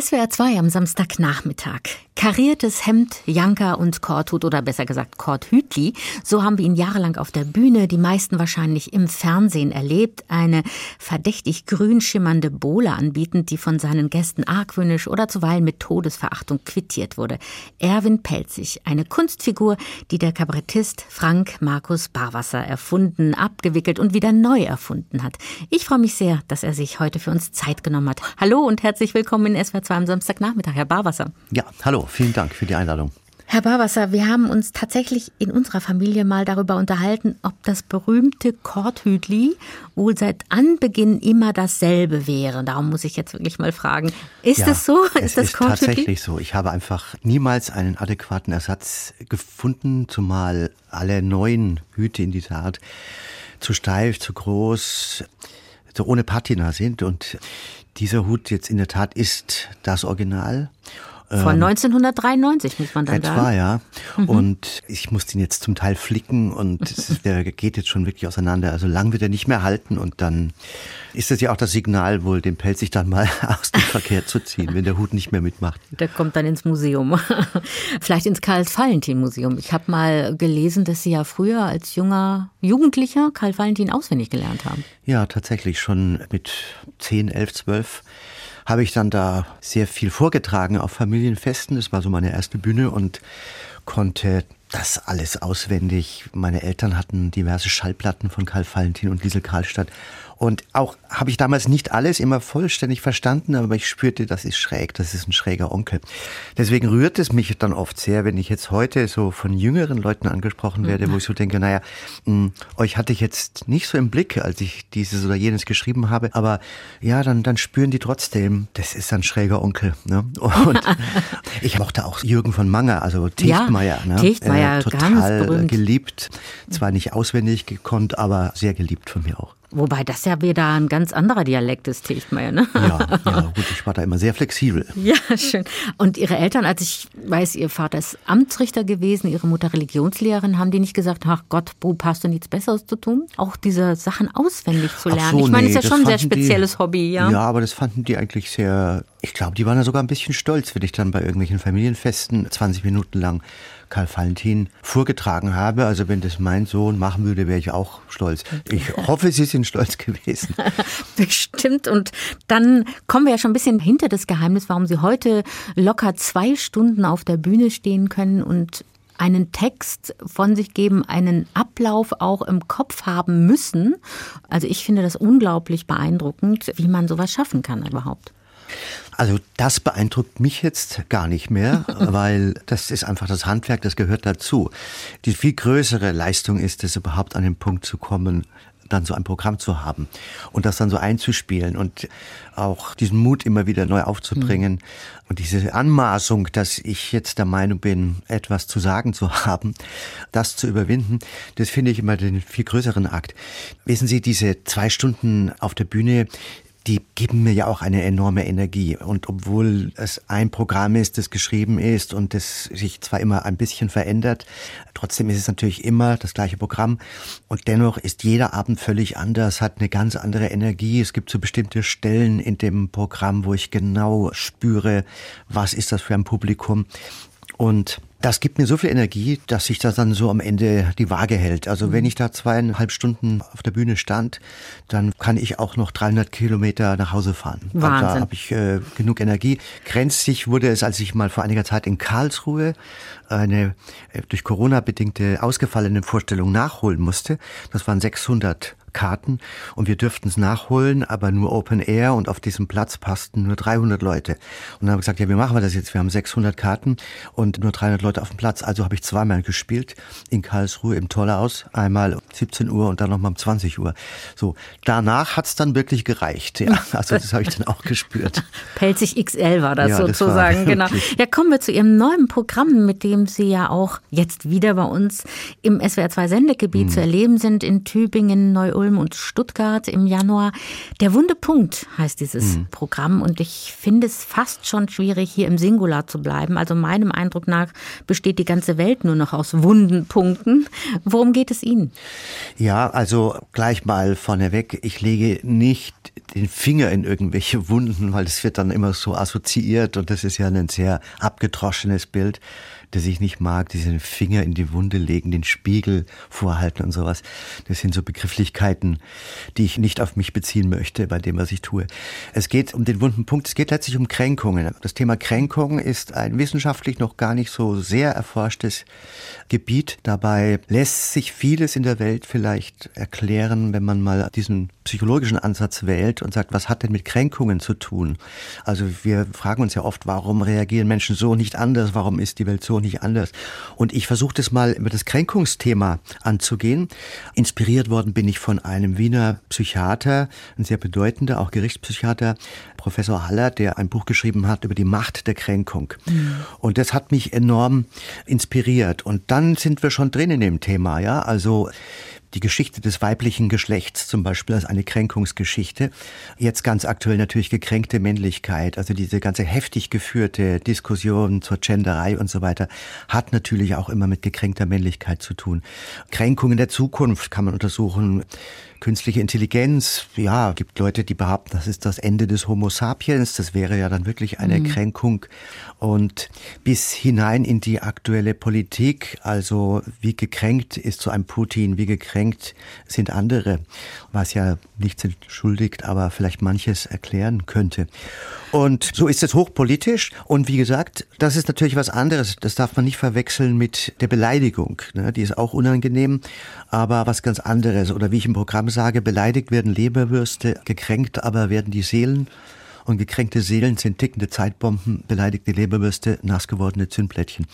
SWR 2 am Samstagnachmittag. Kariertes Hemd, Janka und Korthut oder besser gesagt Korthütli. So haben wir ihn jahrelang auf der Bühne, die meisten wahrscheinlich im Fernsehen erlebt. Eine verdächtig grün schimmernde Bohle anbietend, die von seinen Gästen argwöhnisch oder zuweilen mit Todesverachtung quittiert wurde. Erwin Pelzig, eine Kunstfigur, die der Kabarettist Frank Markus Barwasser erfunden, abgewickelt und wieder neu erfunden hat. Ich freue mich sehr, dass er sich heute für uns Zeit genommen hat. Hallo und herzlich willkommen in SWR 2 am Samstagnachmittag, Herr Barwasser. Ja, hallo vielen Dank für die Einladung. Herr Barwasser, wir haben uns tatsächlich in unserer Familie mal darüber unterhalten, ob das berühmte Korthütli wohl seit Anbeginn immer dasselbe wäre. Darum muss ich jetzt wirklich mal fragen, ist ja, es so? Ist es das ist tatsächlich so. Ich habe einfach niemals einen adäquaten Ersatz gefunden, zumal alle neuen Hüte in dieser Art zu steif, zu groß, so ohne Patina sind und dieser Hut jetzt in der Tat ist das Original. Von 1993 ähm, muss man dann etwa, sagen. ja. Mhm. Und ich muss den jetzt zum Teil flicken und der geht jetzt schon wirklich auseinander. Also lang wird er nicht mehr halten und dann ist das ja auch das Signal, wohl den Pelz sich dann mal aus dem Verkehr zu ziehen, wenn der Hut nicht mehr mitmacht. Der kommt dann ins Museum. Vielleicht ins Karl-Valentin-Museum. Ich habe mal gelesen, dass Sie ja früher als junger Jugendlicher Karl Valentin auswendig gelernt haben. Ja, tatsächlich schon mit 10, 11, 12 habe ich dann da sehr viel vorgetragen auf Familienfesten. Das war so meine erste Bühne und konnte das alles auswendig. Meine Eltern hatten diverse Schallplatten von Karl Valentin und Liesel Karlstadt und auch habe ich damals nicht alles immer vollständig verstanden, aber ich spürte, das ist schräg, das ist ein schräger Onkel. Deswegen rührt es mich dann oft sehr, wenn ich jetzt heute so von jüngeren Leuten angesprochen werde, mhm. wo ich so denke, naja, mh, hm, euch hatte ich jetzt nicht so im Blick, als ich dieses oder jenes geschrieben habe, aber ja, dann, dann spüren die trotzdem, das ist ein schräger Onkel. Ne? Und ich mochte auch Jürgen von Manger, also Techtmeier. Ja, ne? Techtmeier, äh, total geliebt, zwar nicht auswendig gekonnt, aber sehr geliebt von mir auch. Wobei das ja wieder ein ganz anderer Dialekt ist, Techtmeier, ne? Ja, ja, gut, ich war da immer sehr flexibel. Ja, schön. Und Ihre Eltern, als ich weiß, Ihr Vater ist Amtsrichter gewesen, Ihre Mutter Religionslehrerin, haben die nicht gesagt, ach Gott, Bub, hast du nichts Besseres zu tun? Auch diese Sachen auswendig zu lernen. So, ich meine, nee, ist ja schon ein sehr spezielles die, Hobby, ja? Ja, aber das fanden die eigentlich sehr, ich glaube, die waren da sogar ein bisschen stolz, wenn ich dann bei irgendwelchen Familienfesten 20 Minuten lang Karl Valentin vorgetragen habe. Also wenn das mein Sohn machen würde, wäre ich auch stolz. Ich hoffe, Sie sind stolz gewesen. Bestimmt. Und dann kommen wir ja schon ein bisschen hinter das Geheimnis, warum Sie heute locker zwei Stunden auf der Bühne stehen können und einen Text von sich geben, einen Ablauf auch im Kopf haben müssen. Also ich finde das unglaublich beeindruckend, wie man sowas schaffen kann überhaupt. Also das beeindruckt mich jetzt gar nicht mehr, weil das ist einfach das Handwerk, das gehört dazu. Die viel größere Leistung ist es, überhaupt an den Punkt zu kommen, dann so ein Programm zu haben und das dann so einzuspielen und auch diesen Mut immer wieder neu aufzubringen mhm. und diese Anmaßung, dass ich jetzt der Meinung bin, etwas zu sagen zu haben, das zu überwinden, das finde ich immer den viel größeren Akt. Wissen Sie, diese zwei Stunden auf der Bühne, die geben mir ja auch eine enorme Energie. Und obwohl es ein Programm ist, das geschrieben ist und das sich zwar immer ein bisschen verändert, trotzdem ist es natürlich immer das gleiche Programm. Und dennoch ist jeder Abend völlig anders, hat eine ganz andere Energie. Es gibt so bestimmte Stellen in dem Programm, wo ich genau spüre, was ist das für ein Publikum. Und das gibt mir so viel Energie, dass sich das dann so am Ende die Waage hält. Also wenn ich da zweieinhalb Stunden auf der Bühne stand, dann kann ich auch noch 300 Kilometer nach Hause fahren. Wahnsinn. Da habe ich äh, genug Energie. Grenzig wurde es, als ich mal vor einiger Zeit in Karlsruhe eine äh, durch Corona bedingte ausgefallene Vorstellung nachholen musste. Das waren 600 Karten und wir dürften es nachholen, aber nur Open Air und auf diesem Platz passten nur 300 Leute. Und dann haben wir gesagt, ja, wie machen wir das jetzt? Wir haben 600 Karten und nur 300 Leute auf dem Platz. Also habe ich zweimal gespielt in Karlsruhe im Tollhaus, einmal um 17 Uhr und dann nochmal um 20 Uhr. So, danach hat's dann wirklich gereicht. Ja, also das habe ich dann auch gespürt. Pelzig XL war das ja, sozusagen, das genau. Ja, kommen wir zu Ihrem neuen Programm, mit dem Sie ja auch jetzt wieder bei uns im SWR 2 Sendegebiet hm. zu erleben sind, in Tübingen, Neu-Ulm Ulm und Stuttgart im Januar. Der wunde Punkt heißt dieses mhm. Programm und ich finde es fast schon schwierig, hier im Singular zu bleiben. Also meinem Eindruck nach besteht die ganze Welt nur noch aus wunden Punkten. Worum geht es Ihnen? Ja, also gleich mal vorneweg, ich lege nicht den Finger in irgendwelche Wunden, weil das wird dann immer so assoziiert und das ist ja ein sehr abgedroschenes Bild das ich nicht mag, diesen Finger in die Wunde legen, den Spiegel vorhalten und sowas. Das sind so Begrifflichkeiten, die ich nicht auf mich beziehen möchte bei dem, was ich tue. Es geht um den wunden Punkt, es geht letztlich um Kränkungen. Das Thema Kränkung ist ein wissenschaftlich noch gar nicht so sehr erforschtes Gebiet. Dabei lässt sich vieles in der Welt vielleicht erklären, wenn man mal diesen psychologischen Ansatz wählt und sagt, was hat denn mit Kränkungen zu tun? Also wir fragen uns ja oft, warum reagieren Menschen so nicht anders? Warum ist die Welt so nicht anders? Und ich versuche das mal über das Kränkungsthema anzugehen. Inspiriert worden bin ich von einem Wiener Psychiater, ein sehr bedeutender, auch Gerichtspsychiater, Professor Haller, der ein Buch geschrieben hat über die Macht der Kränkung. Mhm. Und das hat mich enorm inspiriert. Und dann sind wir schon drin in dem Thema, ja. Also die Geschichte des weiblichen Geschlechts zum Beispiel als eine Kränkungsgeschichte. Jetzt ganz aktuell natürlich gekränkte Männlichkeit, also diese ganze heftig geführte Diskussion zur Genderei und so weiter, hat natürlich auch immer mit gekränkter Männlichkeit zu tun. Kränkungen der Zukunft kann man untersuchen. Künstliche Intelligenz, ja, gibt Leute, die behaupten, das ist das Ende des Homo sapiens. Das wäre ja dann wirklich eine mhm. Kränkung. Und bis hinein in die aktuelle Politik, also wie gekränkt ist so ein Putin, wie gekränkt sind andere, was ja nichts entschuldigt, aber vielleicht manches erklären könnte. Und so ist es hochpolitisch. Und wie gesagt, das ist natürlich was anderes. Das darf man nicht verwechseln mit der Beleidigung. Ne? Die ist auch unangenehm, aber was ganz anderes. Oder wie ich im Programm sage, beleidigt werden Leberwürste, gekränkt aber werden die Seelen. Und gekränkte Seelen sind tickende Zeitbomben, beleidigte Leberwürste, nass gewordene Zündplättchen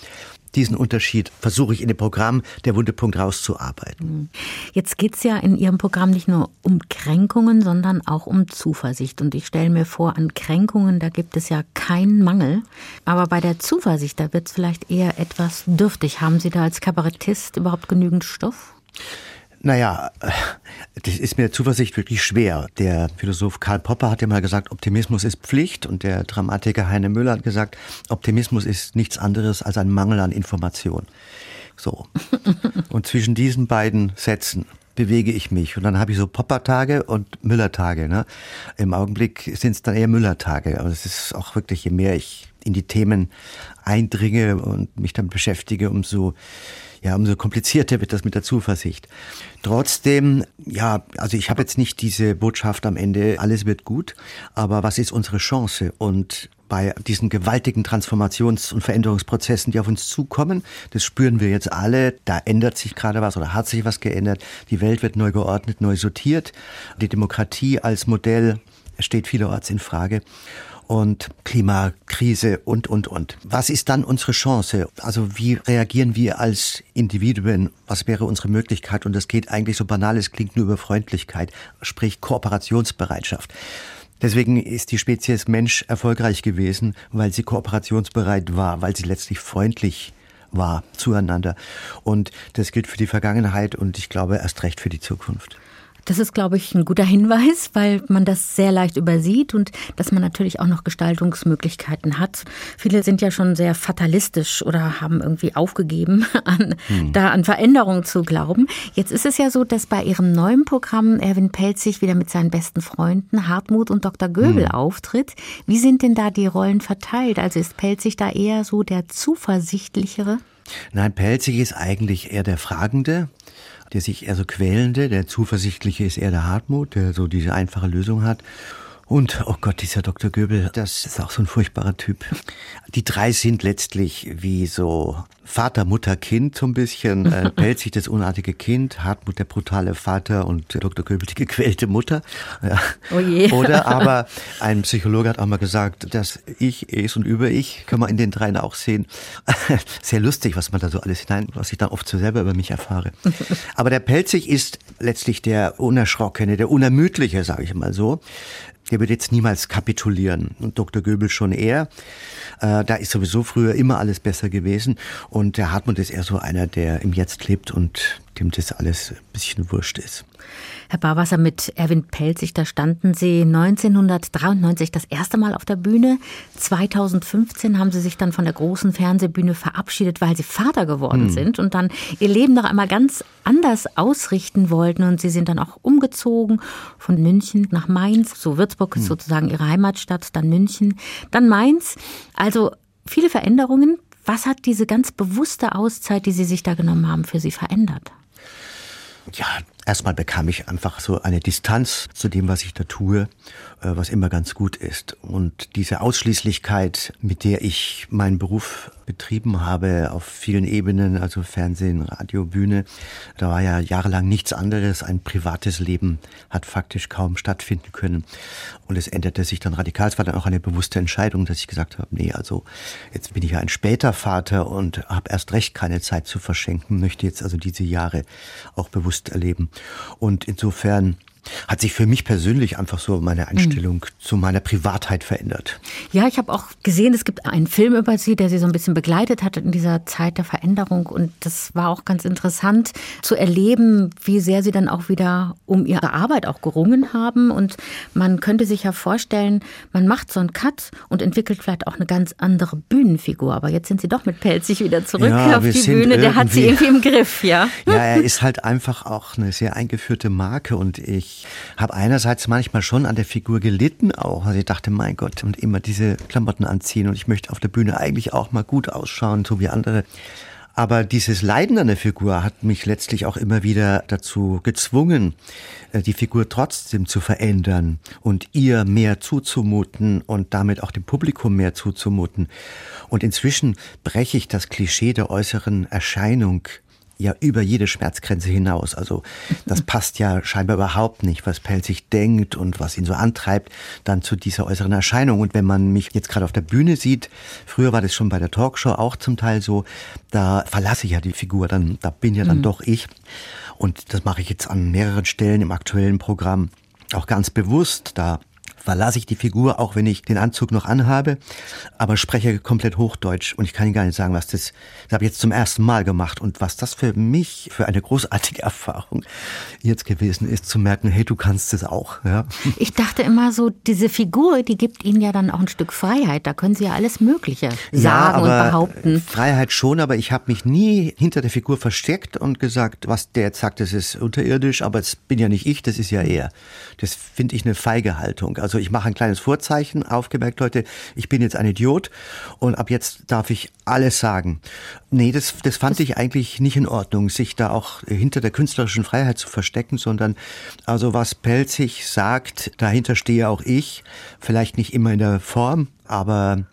diesen Unterschied versuche ich in dem Programm der Wundepunkt rauszuarbeiten. Mhm. Jetzt geht es ja in Ihrem Programm nicht nur um Kränkungen, sondern auch um Zuversicht. Und ich stelle mir vor, an Kränkungen, da gibt es ja keinen Mangel. Aber bei der Zuversicht, da wird es vielleicht eher etwas dürftig. Haben Sie da als Kabarettist überhaupt genügend Stoff? Naja, das ist mir Zuversicht wirklich schwer. Der Philosoph Karl Popper hat ja mal gesagt, Optimismus ist Pflicht und der Dramatiker Heine Müller hat gesagt, Optimismus ist nichts anderes als ein Mangel an Information. So. Und zwischen diesen beiden Sätzen bewege ich mich. Und dann habe ich so Popper-Tage und Müller-Tage. Ne? Im Augenblick sind es dann eher Müller-Tage. Aber es ist auch wirklich, je mehr ich in die Themen eindringe und mich dann beschäftige, umso ja, umso komplizierter wird das mit der Zuversicht. Trotzdem, ja, also ich habe jetzt nicht diese Botschaft am Ende, alles wird gut, aber was ist unsere Chance? Und bei diesen gewaltigen Transformations- und Veränderungsprozessen, die auf uns zukommen, das spüren wir jetzt alle, da ändert sich gerade was oder hat sich was geändert. Die Welt wird neu geordnet, neu sortiert. Die Demokratie als Modell steht vielerorts in Frage und Klimakrise und, und, und. Was ist dann unsere Chance? Also wie reagieren wir als Individuen? Was wäre unsere Möglichkeit? Und das geht eigentlich so banal, es klingt nur über Freundlichkeit, sprich Kooperationsbereitschaft. Deswegen ist die Spezies Mensch erfolgreich gewesen, weil sie kooperationsbereit war, weil sie letztlich freundlich war zueinander. Und das gilt für die Vergangenheit und ich glaube erst recht für die Zukunft. Das ist, glaube ich, ein guter Hinweis, weil man das sehr leicht übersieht und dass man natürlich auch noch Gestaltungsmöglichkeiten hat. Viele sind ja schon sehr fatalistisch oder haben irgendwie aufgegeben, an, hm. da an Veränderungen zu glauben. Jetzt ist es ja so, dass bei ihrem neuen Programm Erwin Pelzig wieder mit seinen besten Freunden Hartmut und Dr. Göbel hm. auftritt. Wie sind denn da die Rollen verteilt? Also ist Pelzig da eher so der zuversichtlichere? Nein, Pelzig ist eigentlich eher der Fragende der sich eher so quälende, der zuversichtliche ist eher der Hartmut, der so diese einfache Lösung hat. Und, oh Gott, dieser Dr. Göbel, das ist auch so ein furchtbarer Typ. Die drei sind letztlich wie so Vater, Mutter, Kind so ein bisschen. Äh, Pelzig das unartige Kind, Hartmut der brutale Vater und Dr. Göbel die gequälte Mutter. Ja. Oh je. Oder aber ein Psychologe hat auch mal gesagt, das Ich, Es und Über-Ich kann man in den dreien auch sehen. Sehr lustig, was man da so alles hinein, was ich dann oft so selber über mich erfahre. Aber der Pelzig ist letztlich der Unerschrockene, der Unermüdliche, sage ich mal so der wird jetzt niemals kapitulieren und Dr. Göbel schon eher. Äh, da ist sowieso früher immer alles besser gewesen. Und der Hartmut ist eher so einer, der im Jetzt lebt und dem das alles ein bisschen wurscht ist. Herr Barwasser, mit Erwin Pelzig, da standen Sie 1993 das erste Mal auf der Bühne. 2015 haben Sie sich dann von der großen Fernsehbühne verabschiedet, weil Sie Vater geworden hm. sind und dann Ihr Leben noch einmal ganz anders ausrichten wollten. Und Sie sind dann auch umgezogen von München nach Mainz. So Würzburg ist hm. sozusagen Ihre Heimatstadt, dann München, dann Mainz. Also viele Veränderungen. Was hat diese ganz bewusste Auszeit, die Sie sich da genommen haben, für Sie verändert? Ja, erstmal bekam ich einfach so eine Distanz zu dem, was ich da tue, äh, was immer ganz gut ist. Und diese Ausschließlichkeit, mit der ich meinen Beruf betrieben habe, auf vielen Ebenen, also Fernsehen, Radio, Bühne, da war ja jahrelang nichts anderes. Ein privates Leben hat faktisch kaum stattfinden können. Und es änderte sich dann radikal. Es war dann auch eine bewusste Entscheidung, dass ich gesagt habe, nee, also jetzt bin ich ja ein später Vater und habe erst recht keine Zeit zu verschenken, möchte jetzt also diese Jahre auch bewusst erleben. Und insofern hat sich für mich persönlich einfach so meine Einstellung mhm. zu meiner Privatheit verändert. Ja, ich habe auch gesehen, es gibt einen Film über Sie, der Sie so ein bisschen begleitet hat in dieser Zeit der Veränderung. Und das war auch ganz interessant zu erleben, wie sehr Sie dann auch wieder um Ihre Arbeit auch gerungen haben. Und man könnte sich ja vorstellen, man macht so einen Cut und entwickelt vielleicht auch eine ganz andere Bühnenfigur. Aber jetzt sind Sie doch mit Pelzig wieder zurück ja, auf die Bühne. Der hat Sie irgendwie im Griff, ja? Ja, er ist halt einfach auch eine sehr eingeführte Marke und ich ich habe einerseits manchmal schon an der Figur gelitten auch. Also ich dachte, mein Gott, und immer diese Klamotten anziehen und ich möchte auf der Bühne eigentlich auch mal gut ausschauen, so wie andere. Aber dieses Leiden an der Figur hat mich letztlich auch immer wieder dazu gezwungen, äh, die Figur trotzdem zu verändern und ihr mehr zuzumuten und damit auch dem Publikum mehr zuzumuten. Und inzwischen breche ich das Klischee der äußeren Erscheinung ja über jede Schmerzgrenze hinaus. Also das passt ja scheinbar überhaupt nicht, was Pelzig denkt und was ihn so antreibt, dann zu dieser äußeren Erscheinung. Und wenn man mich jetzt gerade auf der Bühne sieht, früher war das schon bei der Talkshow auch zum Teil so, da verlasse ich ja die Figur, dann da bin ja dann mhm. doch ich. Und das mache ich jetzt an mehreren Stellen im aktuellen Programm auch ganz bewusst. Da verlasse ich die Figur, auch wenn ich den Anzug noch anhabe, aber spreche komplett Hochdeutsch und ich kann Ihnen gar nicht sagen, was das, das habe ich jetzt zum ersten Mal gemacht und was das für mich für eine großartige Erfahrung jetzt gewesen ist, zu merken, hey, du kannst es auch. Ja. Ich dachte immer so, diese Figur, die gibt Ihnen ja dann auch ein Stück Freiheit, da können Sie ja alles Mögliche sagen ja, und behaupten. Freiheit schon, aber ich habe mich nie hinter der Figur versteckt und gesagt, was der jetzt sagt, das ist unterirdisch, aber es bin ja nicht ich, das ist ja er. Das finde ich eine feige Haltung. Also also ich mache ein kleines Vorzeichen, aufgemerkt, Leute, ich bin jetzt ein Idiot und ab jetzt darf ich alles sagen. Nee, das, das fand ich eigentlich nicht in Ordnung, sich da auch hinter der künstlerischen Freiheit zu verstecken, sondern also was Pelzig sagt, dahinter stehe auch ich. Vielleicht nicht immer in der Form, aber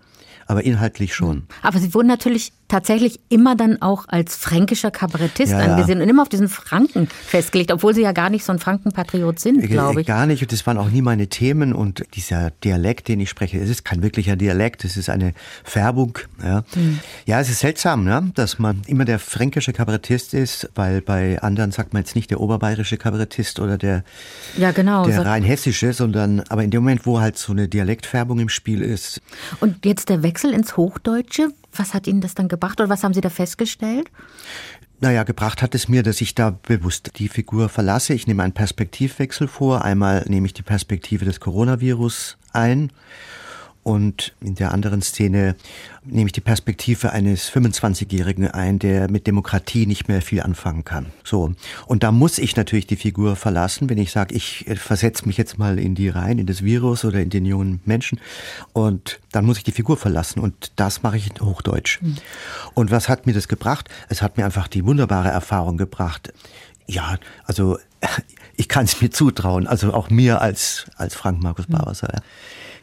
aber inhaltlich schon. Aber Sie wurden natürlich tatsächlich immer dann auch als fränkischer Kabarettist ja, angesehen ja. und immer auf diesen Franken festgelegt, obwohl Sie ja gar nicht so ein Frankenpatriot sind, glaube ich. Gar nicht und das waren auch nie meine Themen und dieser Dialekt, den ich spreche, es ist kein wirklicher Dialekt, es ist eine Färbung. Ja, mhm. ja es ist seltsam, ne? dass man immer der fränkische Kabarettist ist, weil bei anderen sagt man jetzt nicht der oberbayerische Kabarettist oder der, ja, genau, der rein hessische, sondern aber in dem Moment, wo halt so eine Dialektfärbung im Spiel ist. Und jetzt der Wechsel ins Hochdeutsche, was hat Ihnen das dann gebracht oder was haben Sie da festgestellt? Naja, gebracht hat es mir, dass ich da bewusst die Figur verlasse. Ich nehme einen Perspektivwechsel vor. Einmal nehme ich die Perspektive des Coronavirus ein und in der anderen Szene nehme ich die Perspektive eines 25-Jährigen ein, der mit Demokratie nicht mehr viel anfangen kann. So. Und da muss ich natürlich die Figur verlassen, wenn ich sage, ich versetze mich jetzt mal in die rein, in das Virus oder in den jungen Menschen. Und dann muss ich die Figur verlassen. Und das mache ich in Hochdeutsch. Mhm. Und was hat mir das gebracht? Es hat mir einfach die wunderbare Erfahrung gebracht. Ja, also ich kann es mir zutrauen, also auch mir als, als Frank Markus hm. Bauer. Mhm.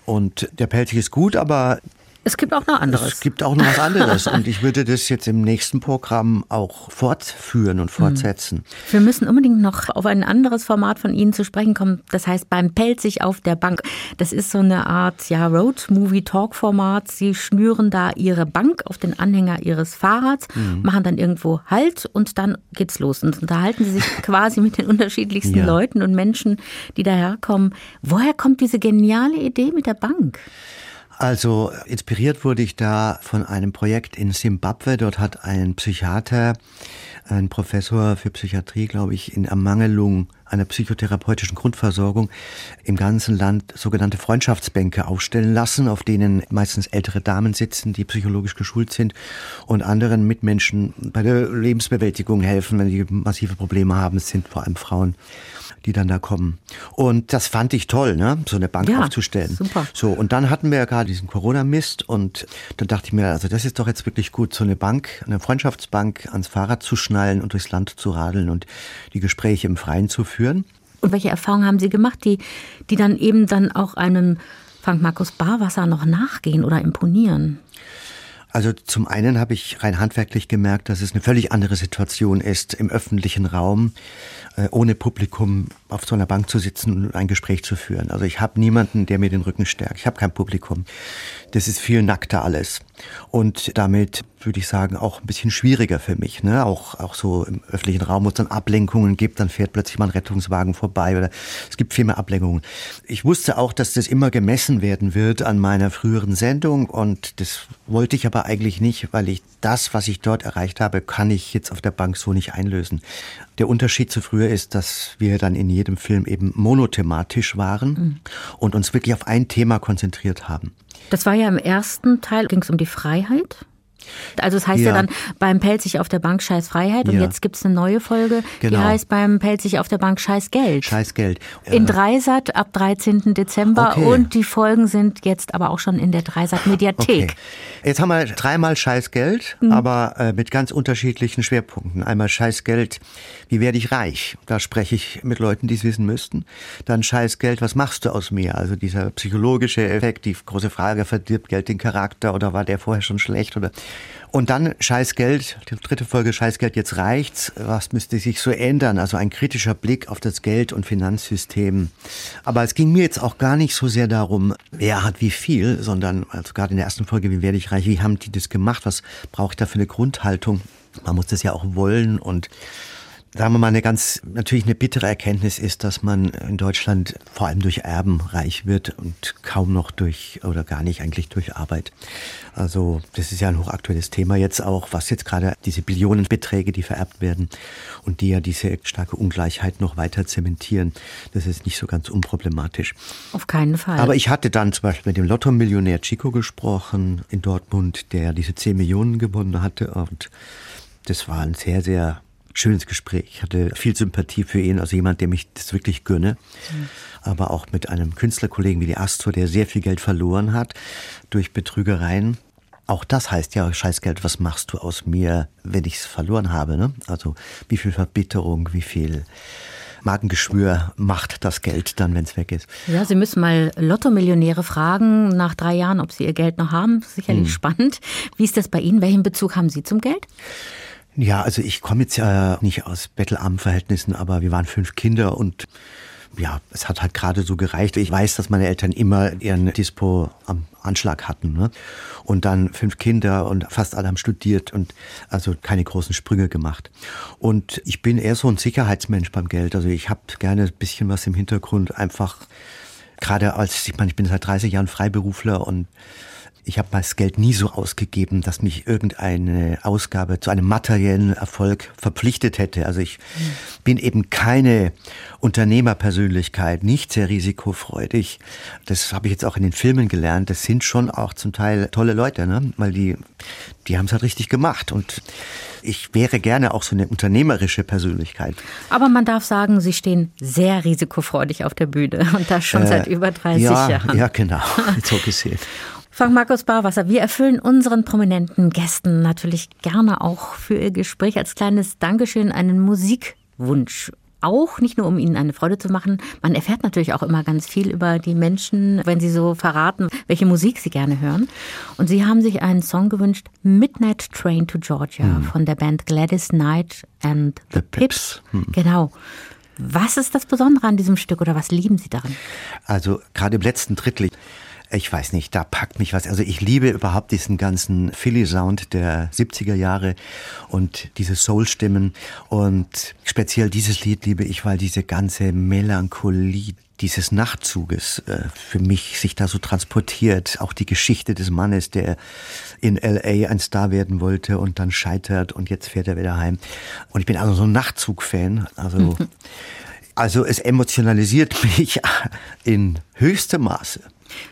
Und der Pelzig ist gut, aber es gibt auch noch anderes. Es gibt auch noch was anderes. und ich würde das jetzt im nächsten Programm auch fortführen und fortsetzen. Wir müssen unbedingt noch auf ein anderes Format von Ihnen zu sprechen kommen. Das heißt beim Pelzig auf der Bank. Das ist so eine Art ja, Road-Movie-Talk-Format. Sie schnüren da Ihre Bank auf den Anhänger Ihres Fahrrads, mhm. machen dann irgendwo Halt und dann geht's los. Und unterhalten Sie sich quasi mit den unterschiedlichsten ja. Leuten und Menschen, die daherkommen. Woher kommt diese geniale Idee mit der Bank? Also inspiriert wurde ich da von einem Projekt in Simbabwe. Dort hat ein Psychiater, ein Professor für Psychiatrie, glaube ich, in Ermangelung einer psychotherapeutischen Grundversorgung im ganzen Land sogenannte Freundschaftsbänke aufstellen lassen, auf denen meistens ältere Damen sitzen, die psychologisch geschult sind und anderen Mitmenschen bei der Lebensbewältigung helfen, wenn die massive Probleme haben. Es sind vor allem Frauen die dann da kommen. Und das fand ich toll, ne? so eine Bank ja, aufzustellen. Super. So, und dann hatten wir ja gerade diesen Corona-Mist und dann dachte ich mir, also das ist doch jetzt wirklich gut, so eine Bank, eine Freundschaftsbank ans Fahrrad zu schnallen und durchs Land zu radeln und die Gespräche im Freien zu führen. Und welche Erfahrungen haben Sie gemacht, die, die dann eben dann auch einem Frank Markus Barwasser noch nachgehen oder imponieren? Also zum einen habe ich rein handwerklich gemerkt, dass es eine völlig andere Situation ist, im öffentlichen Raum äh, ohne Publikum auf so einer Bank zu sitzen und ein Gespräch zu führen. Also ich habe niemanden, der mir den Rücken stärkt. Ich habe kein Publikum. Das ist viel nackter alles. Und damit würde ich sagen, auch ein bisschen schwieriger für mich. Ne? Auch, auch so im öffentlichen Raum, wo es dann Ablenkungen gibt, dann fährt plötzlich mal ein Rettungswagen vorbei oder es gibt viel mehr Ablenkungen. Ich wusste auch, dass das immer gemessen werden wird an meiner früheren Sendung und das wollte ich aber eigentlich nicht, weil ich das, was ich dort erreicht habe, kann ich jetzt auf der Bank so nicht einlösen. Der Unterschied zu früher ist, dass wir dann in jedem Film eben monothematisch waren mhm. und uns wirklich auf ein Thema konzentriert haben. Das war ja im ersten Teil, ging es um die Freiheit. Also es das heißt ja. ja. dann beim Pelzig auf der Bank Scheiß Freiheit und ja. jetzt gibt es eine neue Folge, genau. die heißt beim Pelzig auf der Bank Scheiß Geld. Scheiß Geld. In Dreisat ab 13. Dezember okay. und die Folgen sind jetzt aber auch schon in der Dreisat Mediathek. Okay. Jetzt haben wir dreimal Scheiß Geld, mhm. aber äh, mit ganz unterschiedlichen Schwerpunkten. Einmal Scheiß Geld, wie werde ich reich? Da spreche ich mit Leuten, die es wissen müssten. Dann Scheiß Geld, was machst du aus mir? Also dieser psychologische Effekt, die große Frage, verdirbt Geld den Charakter oder war der vorher schon schlecht oder und dann Scheißgeld, die dritte Folge Scheißgeld, jetzt reicht's. Was müsste sich so ändern? Also ein kritischer Blick auf das Geld- und Finanzsystem. Aber es ging mir jetzt auch gar nicht so sehr darum, wer hat wie viel, sondern also gerade in der ersten Folge, wie werde ich reich, wie haben die das gemacht? Was brauche ich da für eine Grundhaltung? Man muss das ja auch wollen und sagen wir mal, eine ganz, natürlich eine bittere Erkenntnis ist, dass man in Deutschland vor allem durch Erben reich wird und kaum noch durch, oder gar nicht eigentlich durch Arbeit. Also, das ist ja ein hochaktuelles Thema jetzt auch, was jetzt gerade diese Billionenbeträge, die vererbt werden und die ja diese starke Ungleichheit noch weiter zementieren. Das ist nicht so ganz unproblematisch. Auf keinen Fall. Aber ich hatte dann zum Beispiel mit dem Lotto-Millionär Chico gesprochen in Dortmund, der diese 10 Millionen gewonnen hatte und das war ein sehr, sehr schönes Gespräch. Ich hatte viel Sympathie für ihn, also jemand, dem ich das wirklich gönne. Mhm. Aber auch mit einem Künstlerkollegen wie die Astor, der sehr viel Geld verloren hat durch Betrügereien. Auch das heißt ja, Scheißgeld, was machst du aus mir, wenn ich es verloren habe? Ne? Also wie viel Verbitterung, wie viel Magengeschwür macht das Geld dann, wenn es weg ist. Ja, Sie müssen mal Lotto-Millionäre fragen nach drei Jahren, ob sie ihr Geld noch haben. Sicherlich hm. spannend. Wie ist das bei Ihnen? Welchen Bezug haben Sie zum Geld? Ja, also ich komme jetzt ja nicht aus bettelarmen Verhältnissen, aber wir waren fünf Kinder und ja, es hat halt gerade so gereicht. Ich weiß, dass meine Eltern immer ihren Dispo am Anschlag hatten. Ne? Und dann fünf Kinder und fast alle haben studiert und also keine großen Sprünge gemacht. Und ich bin eher so ein Sicherheitsmensch beim Geld. Also ich habe gerne ein bisschen was im Hintergrund, einfach gerade als, ich meine, ich bin seit 30 Jahren Freiberufler und ich habe das Geld nie so ausgegeben, dass mich irgendeine Ausgabe zu einem materiellen Erfolg verpflichtet hätte. Also ich bin eben keine Unternehmerpersönlichkeit, nicht sehr risikofreudig. Das habe ich jetzt auch in den Filmen gelernt. Das sind schon auch zum Teil tolle Leute, ne? weil die, die haben es halt richtig gemacht. Und ich wäre gerne auch so eine unternehmerische Persönlichkeit. Aber man darf sagen, Sie stehen sehr risikofreudig auf der Bühne und das schon äh, seit über 30 ja, Jahren. Ja, genau, so gesehen. Frank Markus Barwasser, wir erfüllen unseren prominenten Gästen natürlich gerne auch für ihr Gespräch als kleines Dankeschön einen Musikwunsch auch nicht nur, um ihnen eine Freude zu machen. Man erfährt natürlich auch immer ganz viel über die Menschen, wenn sie so verraten, welche Musik sie gerne hören. Und sie haben sich einen Song gewünscht, Midnight Train to Georgia hm. von der Band Gladys Knight and the, the Pips. Pips. Hm. Genau. Was ist das Besondere an diesem Stück oder was lieben Sie daran? Also gerade im letzten Drittel ich weiß nicht, da packt mich was. Also ich liebe überhaupt diesen ganzen Philly-Sound der 70er Jahre und diese Soul-Stimmen. Und speziell dieses Lied liebe ich, weil diese ganze Melancholie dieses Nachtzuges äh, für mich sich da so transportiert. Auch die Geschichte des Mannes, der in LA ein Star werden wollte und dann scheitert und jetzt fährt er wieder heim. Und ich bin also so ein Nachtzug-Fan. Also, also es emotionalisiert mich in höchstem Maße.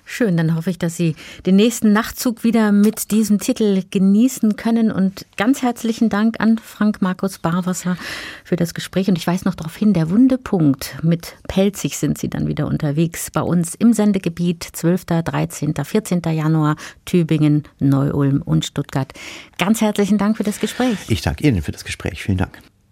Schön, dann hoffe ich, dass Sie den nächsten Nachtzug wieder mit diesem Titel genießen können. Und ganz herzlichen Dank an Frank Markus Barwasser für das Gespräch. Und ich weise noch darauf hin, der Wundepunkt mit Pelzig sind Sie dann wieder unterwegs bei uns im Sendegebiet 12., 13., 14. Januar, Tübingen, Neu-Ulm und Stuttgart. Ganz herzlichen Dank für das Gespräch. Ich danke Ihnen für das Gespräch. Vielen Dank.